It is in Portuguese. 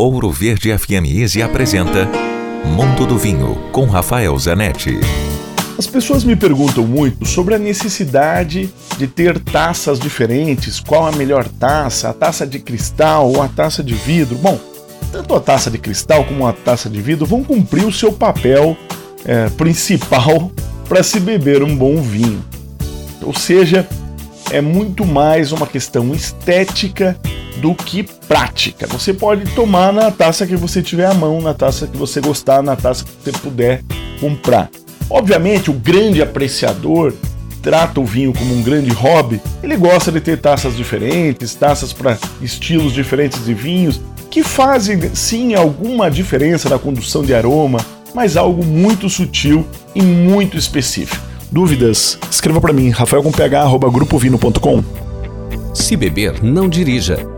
Ouro Verde FM Easy apresenta Mundo do Vinho com Rafael Zanetti. As pessoas me perguntam muito sobre a necessidade de ter taças diferentes, qual a melhor taça, a taça de cristal ou a taça de vidro. Bom, tanto a taça de cristal como a taça de vidro vão cumprir o seu papel é, principal para se beber um bom vinho. Ou seja, é muito mais uma questão estética do que prática. Você pode tomar na taça que você tiver à mão, na taça que você gostar, na taça que você puder comprar. Obviamente, o grande apreciador trata o vinho como um grande hobby. Ele gosta de ter taças diferentes, taças para estilos diferentes de vinhos, que fazem sim alguma diferença na condução de aroma, mas algo muito sutil e muito específico. Dúvidas? Escreva para mim, rafaelcomph@grupovino.com. Se beber, não dirija.